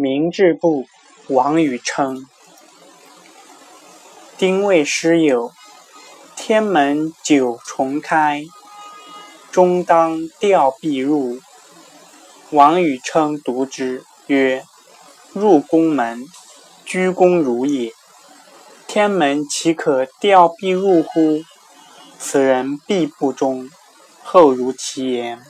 明志部王宇称，丁未师有，天门九重开，终当吊臂入。王宇称读之，曰：「入宫门，鞠躬如也。天门岂可吊臂入乎？此人必不忠。」后如其言。